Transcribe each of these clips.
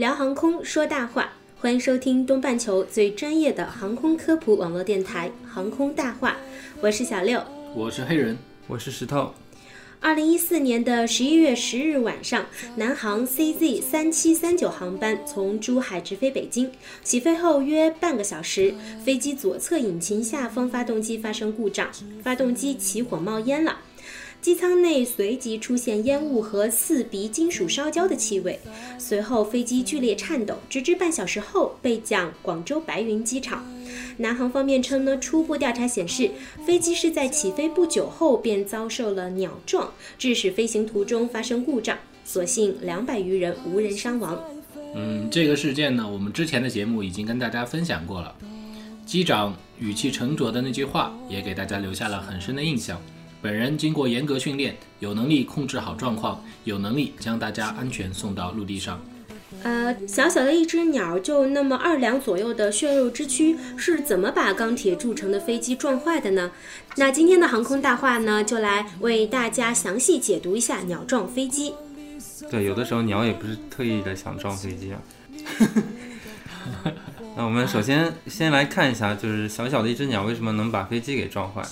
聊航空说大话，欢迎收听东半球最专业的航空科普网络电台《航空大话》，我是小六。我是黑人，我是石头。二零一四年的十一月十日晚上，南航 CZ 三七三九航班从珠海直飞北京，起飞后约半个小时，飞机左侧引擎下方发动机发生故障，发动机起火冒烟了。机舱内随即出现烟雾和刺鼻金属烧焦的气味，随后飞机剧烈颤抖，直至半小时后被降广州白云机场。南航方面称呢，初步调查显示，飞机是在起飞不久后便遭受了鸟撞，致使飞行途中发生故障，所幸两百余人无人伤亡。嗯，这个事件呢，我们之前的节目已经跟大家分享过了。机长语气沉着的那句话，也给大家留下了很深的印象。本人经过严格训练，有能力控制好状况，有能力将大家安全送到陆地上。呃，小小的一只鸟，就那么二两左右的血肉之躯，是怎么把钢铁铸成的飞机撞坏的呢？那今天的航空大话呢，就来为大家详细解读一下鸟撞飞机。对，有的时候鸟也不是特意的想撞飞机啊。那我们首先先来看一下，就是小小的一只鸟为什么能把飞机给撞坏？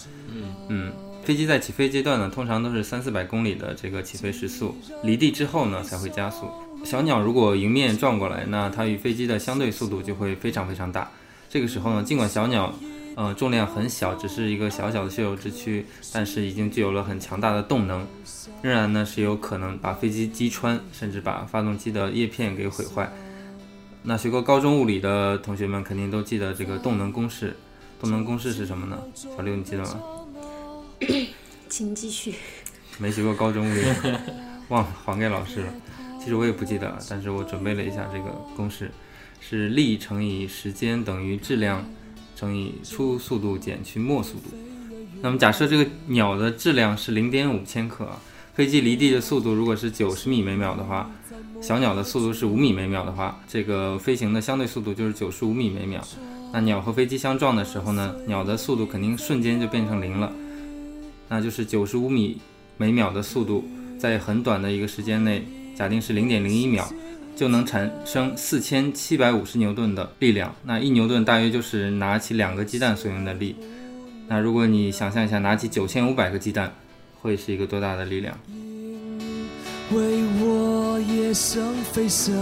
嗯飞机在起飞阶段呢，通常都是三四百公里的这个起飞时速，离地之后呢才会加速。小鸟如果迎面撞过来，那它与飞机的相对速度就会非常非常大。这个时候呢，尽管小鸟呃重量很小，只是一个小小的血肉之躯，但是已经具有了很强大的动能，仍然呢是有可能把飞机击穿，甚至把发动机的叶片给毁坏。那学过高中物理的同学们肯定都记得这个动能公式。动能公式是什么呢？小六你记得吗？请继续。没学过高中物理，忘了还给老师了。其实我也不记得了，但是我准备了一下这个公式，是力乘以时间等于质量乘以初速度减去末速度。那么假设这个鸟的质量是零点五千克，飞机离地的速度如果是九十米每秒的话，小鸟的速度是五米每秒的话，这个飞行的相对速度就是九十五米每秒。那鸟和飞机相撞的时候呢，鸟的速度肯定瞬间就变成零了，那就是九十五米每秒的速度，在很短的一个时间内，假定是零点零一秒，就能产生四千七百五十牛顿的力量。那一牛顿大约就是拿起两个鸡蛋所用的力。那如果你想象一下，拿起九千五百个鸡蛋，会是一个多大的力量？为我也想飞翔。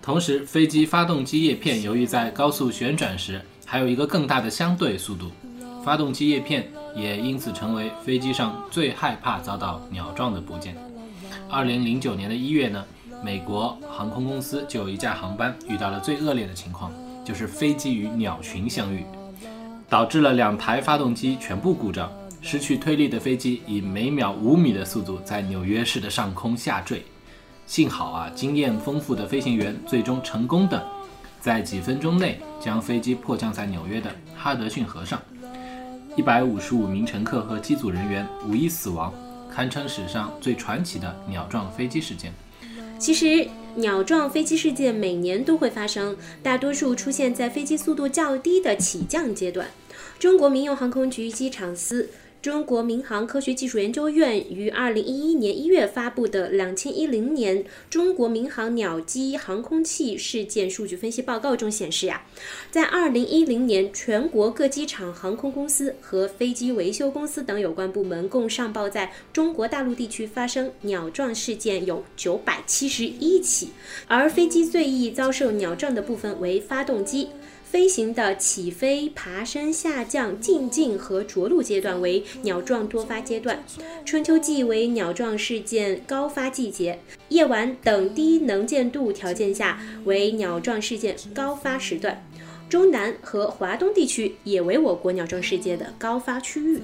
同时，飞机发动机叶片由于在高速旋转时，还有一个更大的相对速度，发动机叶片也因此成为飞机上最害怕遭到鸟撞的部件。二零零九年的一月呢，美国航空公司就有一架航班遇到了最恶劣的情况，就是飞机与鸟群相遇，导致了两台发动机全部故障，失去推力的飞机以每秒五米的速度在纽约市的上空下坠。幸好啊，经验丰富的飞行员最终成功的在几分钟内将飞机迫降在纽约的哈德逊河上，一百五十五名乘客和机组人员无一死亡，堪称史上最传奇的鸟撞飞机事件。其实，鸟撞飞机事件每年都会发生，大多数出现在飞机速度较低的起降阶段。中国民用航空局机场司、中国民航科学技术研究院于二零一一年一月发布的《两千一零年中国民航鸟机航空器事件数据分析报告》中显示呀，在二零一零年，全国各机场航空公司和飞机维修公司等有关部门共上报在中国大陆地区发生鸟撞事件有九百七十一起，而飞机最易遭受鸟撞的部分为发动机。飞行的起飞、爬升、下降、进境和着陆阶段为鸟撞多发阶段，春秋季为鸟撞事件高发季节，夜晚等低能见度条件下为鸟撞事件高发时段，中南和华东地区也为我国鸟撞事件的高发区域。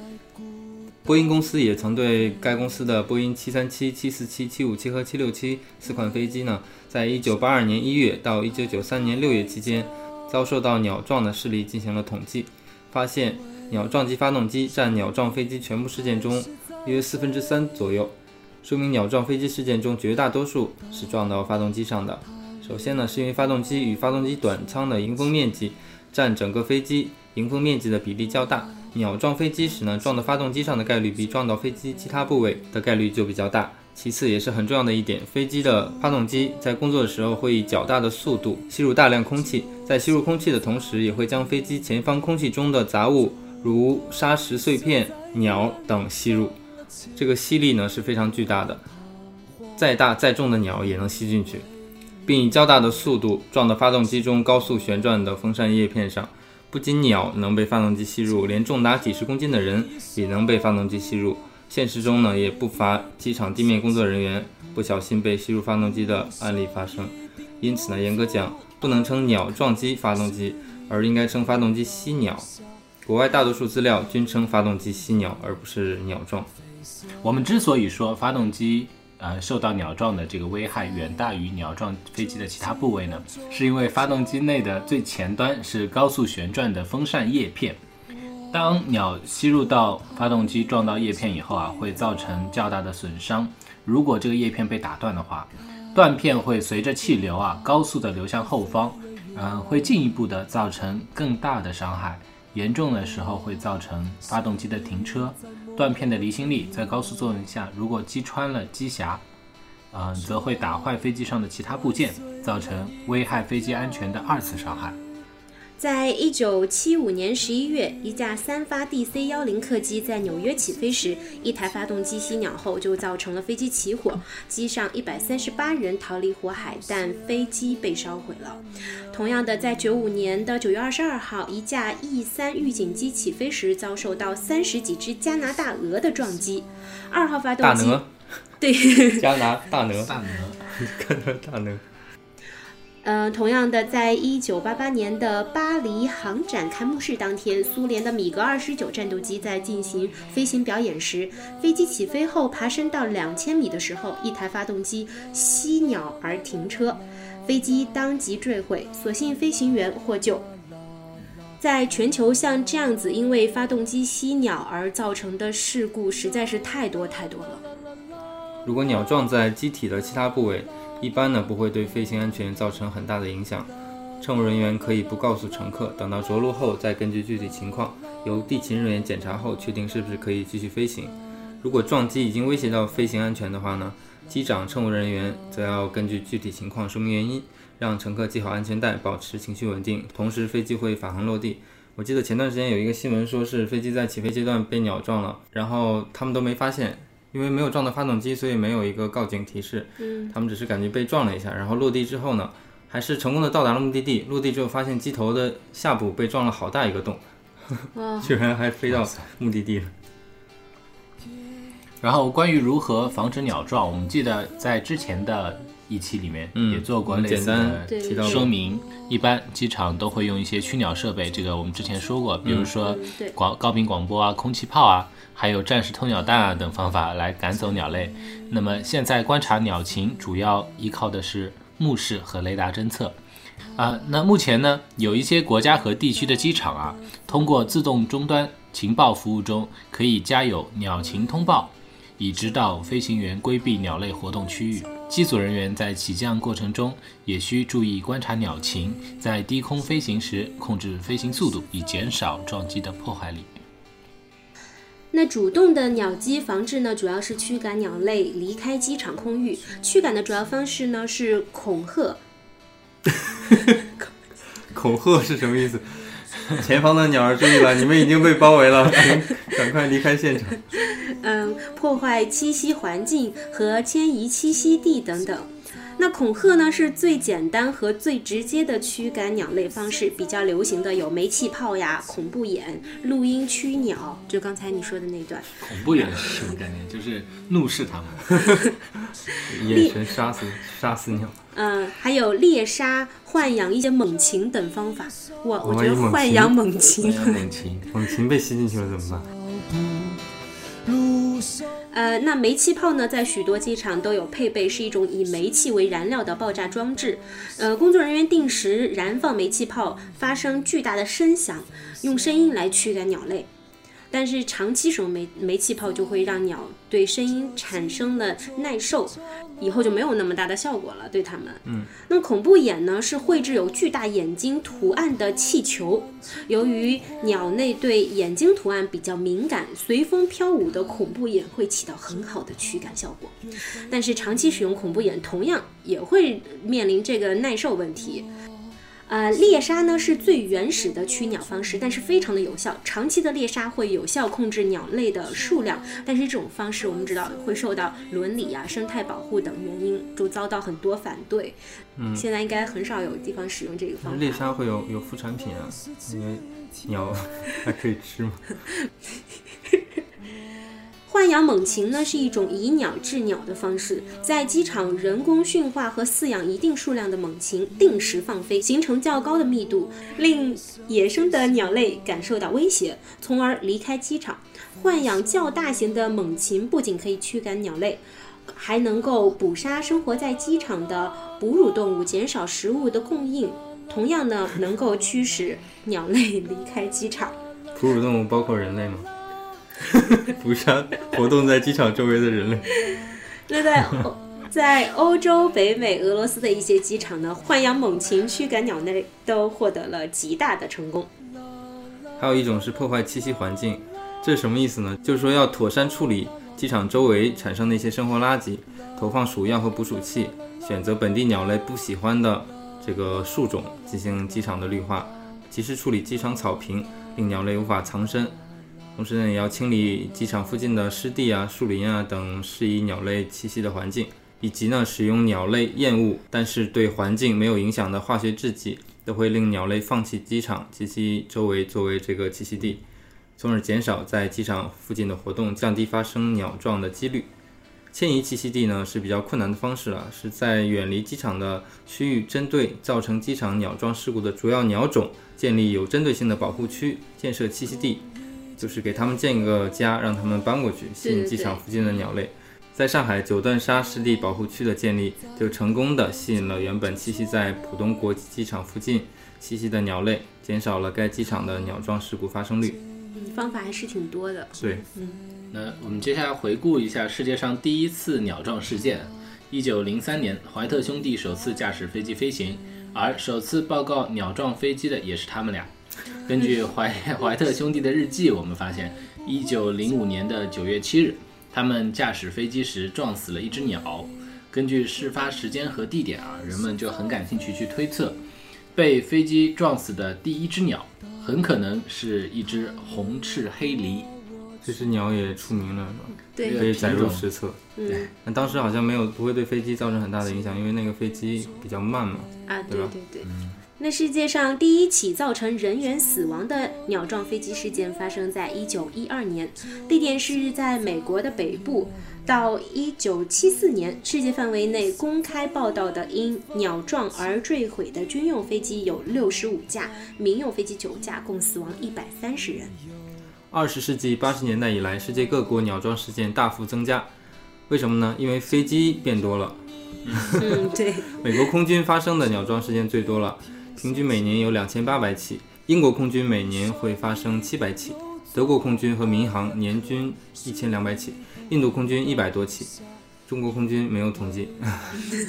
波音公司也曾对该公司的波音737、747、757和767四款飞机呢，在1982年1月到1993年6月期间，遭受到鸟撞的事例进行了统计，发现鸟撞击发动机占鸟撞飞机全部事件中约四分之三左右，说明鸟撞飞机事件中绝大多数是撞到发动机上的。首先呢，是因为发动机与发动机短舱的迎风面积占整个飞机迎风面积的比例较大。鸟撞飞机时呢，撞到发动机上的概率比撞到飞机其他部位的概率就比较大。其次，也是很重要的一点，飞机的发动机在工作的时候会以较大的速度吸入大量空气，在吸入空气的同时，也会将飞机前方空气中的杂物，如沙石碎片、鸟等吸入。这个吸力呢是非常巨大的，再大再重的鸟也能吸进去，并以较大的速度撞到发动机中高速旋转的风扇叶片上。不仅鸟能被发动机吸入，连重达几十公斤的人也能被发动机吸入。现实中呢，也不乏机场地面工作人员不小心被吸入发动机的案例发生。因此呢，严格讲，不能称鸟撞击发动机，而应该称发动机吸鸟。国外大多数资料均称发动机吸鸟，而不是鸟撞。我们之所以说发动机呃受到鸟撞的这个危害远大于鸟撞飞机的其他部位呢，是因为发动机内的最前端是高速旋转的风扇叶片。当鸟吸入到发动机撞到叶片以后啊，会造成较大的损伤。如果这个叶片被打断的话，断片会随着气流啊高速的流向后方，嗯、会进一步的造成更大的伤害。严重的时候会造成发动机的停车。断片的离心力在高速作用下，如果击穿了机匣，嗯、则会打坏飞机上的其他部件，造成危害飞机安全的二次伤害。在一九七五年十一月，一架三发 DC 幺零客机在纽约起飞时，一台发动机熄鸟后就造成了飞机起火，机上一百三十八人逃离火海，但飞机被烧毁了。同样的，在九五年的九月二十二号，一架 E 三预警机起飞时遭受到三十几只加拿大鹅的撞击，二号发动机大鹅，对。加拿大鹅，大鹅，加拿大鹅。呃，同样的，在一九八八年的巴黎航展开幕式当天，苏联的米格二十九战斗机在进行飞行表演时，飞机起飞后爬升到两千米的时候，一台发动机吸鸟而停车，飞机当即坠毁，所幸飞行员获救。在全球，像这样子因为发动机吸鸟而造成的事故实在是太多太多了。如果鸟撞在机体的其他部位，一般呢不会对飞行安全造成很大的影响。乘务人员可以不告诉乘客，等到着陆后再根据具体情况由地勤人员检查后，确定是不是可以继续飞行。如果撞击已经威胁到飞行安全的话呢，机长、乘务人员则要根据具体情况说明原因，让乘客系好安全带，保持情绪稳定，同时飞机会返航落地。我记得前段时间有一个新闻说是飞机在起飞阶段被鸟撞了，然后他们都没发现。因为没有撞到发动机，所以没有一个告警提示。嗯，他们只是感觉被撞了一下，然后落地之后呢，还是成功的到达了目的地。落地之后发现机头的下部被撞了好大一个洞，哇，居然还飞到目的地了。然后关于如何防止鸟撞，我们记得在之前的一期里面嗯也做过类似简单的对提到说明。一般机场都会用一些驱鸟设备，这个我们之前说过，比如说广高频广播啊、空气炮啊，还有战时偷鸟弹啊等方法来赶走鸟类。那么现在观察鸟情主要依靠的是目视和雷达侦测。啊，那目前呢，有一些国家和地区的机场啊，通过自动终端情报服务中可以加有鸟情通报，以指导飞行员规避鸟类活动区域。机组人员在起降过程中也需注意观察鸟情，在低空飞行时控制飞行速度，以减少撞击的破坏力。那主动的鸟击防治呢，主要是驱赶鸟类离开机场空域。驱赶的主要方式呢是恐吓，恐吓是什么意思？前方的鸟儿注意了，你们已经被包围了，请 赶快离开现场。嗯，破坏栖息环境和迁移栖息地等等。那恐吓呢是最简单和最直接的驱赶鸟类方式，比较流行的有煤气炮呀、恐怖眼、录音驱鸟，就刚才你说的那段。恐怖眼是什么概念？就是怒视它们。眼神杀死杀死鸟。嗯，还有猎杀、豢养一些猛禽等方法。我，我觉得豢养猛禽，猛禽，猛禽被吸进去了怎么办？呃，那煤气炮呢，在许多机场都有配备，是一种以煤气为燃料的爆炸装置。呃，工作人员定时燃放煤气炮，发生巨大的声响，用声音来驱赶鸟类。但是长期使用煤煤气泡就会让鸟对声音产生了耐受，以后就没有那么大的效果了，对它们。嗯，那恐怖眼呢是绘制有巨大眼睛图案的气球，由于鸟类对眼睛图案比较敏感，随风飘舞的恐怖眼会起到很好的驱赶效果。但是长期使用恐怖眼同样也会面临这个耐受问题。呃，猎杀呢是最原始的驱鸟方式，但是非常的有效。长期的猎杀会有效控制鸟类的数量，但是这种方式我们知道会受到伦理啊、生态保护等原因，就遭到很多反对。嗯，现在应该很少有地方使用这个方法。猎杀会有有副产品啊，因为鸟 还可以吃吗？豢养猛禽呢是一种以鸟制鸟的方式，在机场人工驯化和饲养一定数量的猛禽，定时放飞，形成较高的密度，令野生的鸟类感受到威胁，从而离开机场。豢养较大型的猛禽不仅可以驱赶鸟类，还能够捕杀生活在机场的哺乳动物，减少食物的供应。同样呢，能够驱使鸟类离开机场。哺乳动物包括人类吗？捕杀活动在机场周围的人类。那在欧在欧洲、北美、俄罗斯的一些机场呢，豢养猛禽驱赶鸟类都获得了极大的成功。还有一种是破坏栖息环境，这是什么意思呢？就是说要妥善处理机场周围产生的一些生活垃圾，投放鼠药和捕鼠器，选择本地鸟类不喜欢的这个树种进行机场的绿化，及时处理机场草坪，令鸟类无法藏身。同时呢，也要清理机场附近的湿地啊、树林啊等适宜鸟类栖息的环境，以及呢，使用鸟类厌恶但是对环境没有影响的化学制剂，都会令鸟类放弃机场及其周围作为这个栖息地，从而减少在机场附近的活动，降低发生鸟撞的几率。迁移栖息地呢是比较困难的方式了，是在远离机场的区域，针对造成机场鸟撞事故的主要鸟种，建立有针对性的保护区，建设栖息地。就是给他们建一个家，让他们搬过去，吸引机场附近的鸟类。在上海九段沙湿地保护区的建立，就成功的吸引了原本栖息在浦东国际机场附近栖息的鸟类，减少了该机场的鸟撞事故发生率。嗯，方法还是挺多的。对，嗯，那我们接下来回顾一下世界上第一次鸟撞事件。一九零三年，怀特兄弟首次驾驶飞机飞行，而首次报告鸟撞飞机的也是他们俩。根据怀 怀特兄弟的日记，我们发现，一九零五年的九月七日，他们驾驶飞机时撞死了一只鸟。根据事发时间和地点啊，人们就很感兴趣去推测，被飞机撞死的第一只鸟，很可能是一只红翅黑鹂。这只鸟也出名了，是吧？对，可以载入史册。对，那当时好像没有不会对飞机造成很大的影响，因为那个飞机比较慢嘛。啊，对对对。那世界上第一起造成人员死亡的鸟撞飞机事件发生在一九一二年，地点是在美国的北部。到一九七四年，世界范围内公开报道的因鸟撞而坠毁的军用飞机有六十五架，民用飞机九架，共死亡一百三十人。二十世纪八十年代以来，世界各国鸟撞事件大幅增加，为什么呢？因为飞机变多了。嗯，对。美国空军发生的鸟撞事件最多了，平均每年有两千八百起。英国空军每年会发生七百起，德国空军和民航年均一千两百起，印度空军一百多起，中国空军没有统计。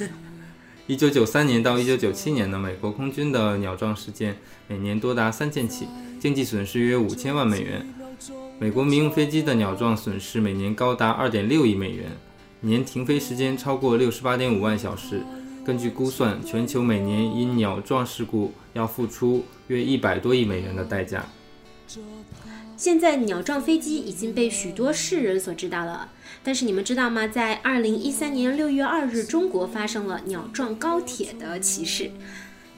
一九九三年到一九九七年呢，美国空军的鸟撞事件每年多达三千起，经济损失约五千万美元。美国民用飞机的鸟撞损失每年高达二点六亿美元，年停飞时间超过六十八点五万小时。根据估算，全球每年因鸟撞事故要付出约一百多亿美元的代价。现在鸟撞飞机已经被许多世人所知道了，但是你们知道吗？在二零一三年六月二日，中国发生了鸟撞高铁的奇事。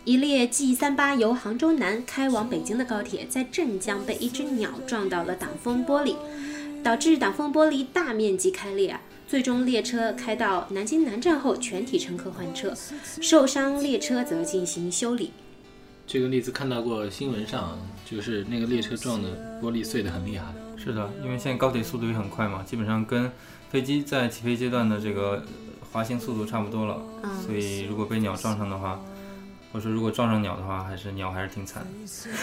一列 G 三八由杭州南开往北京的高铁，在镇江被一只鸟撞到了挡风玻璃，导致挡风玻璃大面积开裂！最终列车开到南京南站后，全体乘客换车，受伤列车则进行修理。这个例子看到过新闻上，就是那个列车撞的玻璃碎得很厉害。是的，因为现在高铁速度也很快嘛，基本上跟飞机在起飞阶段的这个滑行速度差不多了，嗯所以如果被鸟撞上的话，或者说如果撞上鸟的话，还是鸟还是挺惨，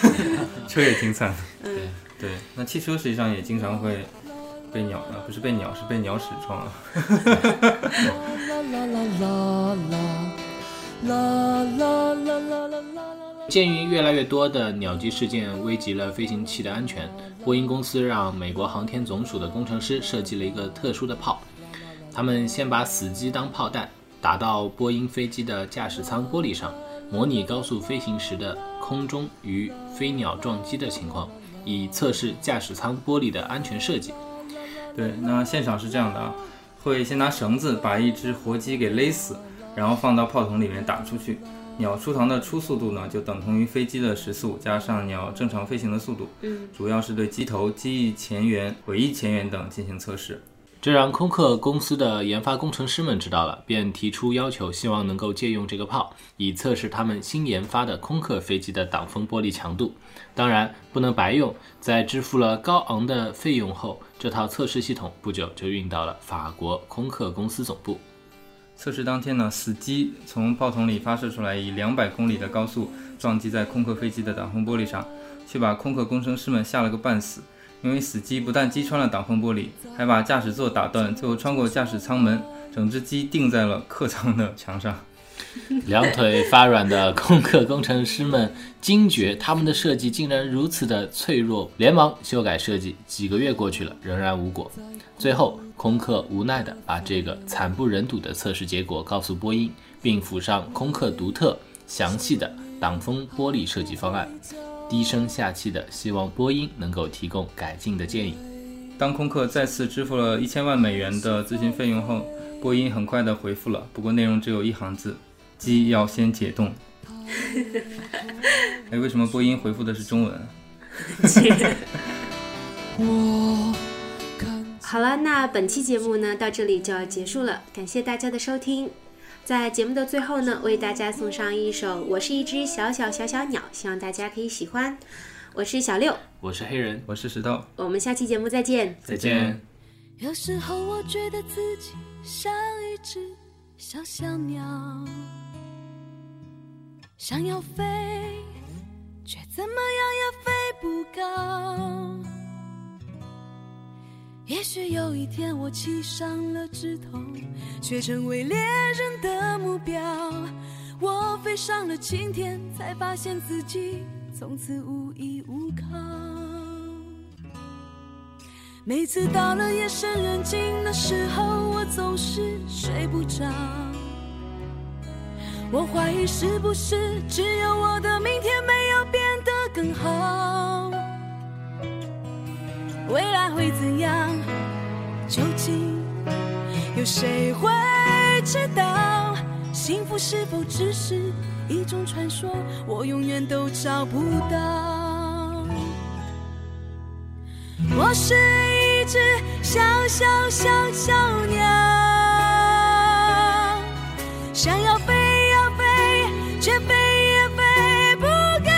车也挺惨的。嗯，对，那汽车实际上也经常会被鸟啊，不是被鸟，是被鸟屎撞了。啦啦啦啦啦啦啦啦啦啦啦。鉴于越来越多的鸟击事件危及了飞行器的安全，波音公司让美国航天总署的工程师设计了一个特殊的炮。他们先把死机当炮弹打到波音飞机的驾驶舱玻璃上，模拟高速飞行时的空中与飞鸟撞击的情况，以测试驾驶舱玻璃的安全设计。对，那现场是这样的啊，会先拿绳子把一只活鸡给勒死，然后放到炮筒里面打出去。鸟出膛的初速度呢，就等同于飞机的时速加上鸟正常飞行的速度。嗯，主要是对机头、机翼前缘、尾翼前缘等进行测试。这让空客公司的研发工程师们知道了，便提出要求，希望能够借用这个炮，以测试他们新研发的空客飞机的挡风玻璃强度。当然，不能白用，在支付了高昂的费用后，这套测试系统不久就运到了法国空客公司总部。测试当天呢，死机从炮筒里发射出来，以两百公里的高速撞击在空客飞机的挡风玻璃上，却把空客工程师们吓了个半死。因为死机不但击穿了挡风玻璃，还把驾驶座打断，最后穿过驾驶舱门，整只鸡钉在了客舱的墙上。两腿发软的空客工程师们惊觉他们的设计竟然如此的脆弱，连忙修改设计。几个月过去了，仍然无果。最后，空客无奈地把这个惨不忍睹的测试结果告诉波音，并附上空客独特、详细的挡风玻璃设计方案，低声下气的希望波音能够提供改进的建议。当空客再次支付了一千万美元的咨询费用后，波音很快的回复了，不过内容只有一行字：机要先解冻。哎，为什么波音回复的是中文？好了，那本期节目呢到这里就要结束了，感谢大家的收听。在节目的最后呢，为大家送上一首《我是一只小小小小鸟》，希望大家可以喜欢。我是小六，我是黑人，我是石头，我们下期节目再见。再见。有时候我觉得自己像一只小小鸟，想要飞，却怎么样也飞不高。也许有一天我栖上了枝头，却成为猎人的目标。我飞上了青天，才发现自己从此无依无靠。每次到了夜深人静的时候，我总是睡不着。我怀疑是不是只有我的明天没有变得更好？未来会怎样？究竟有谁会知道？幸福是否只是一种传说？我永远都找不到。我是一只小小小小鸟，想要飞呀飞，却飞也飞不高。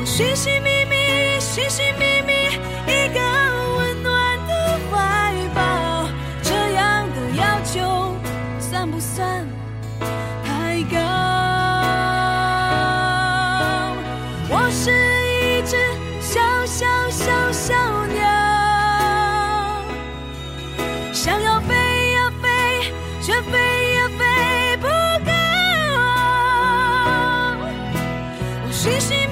我寻寻 She,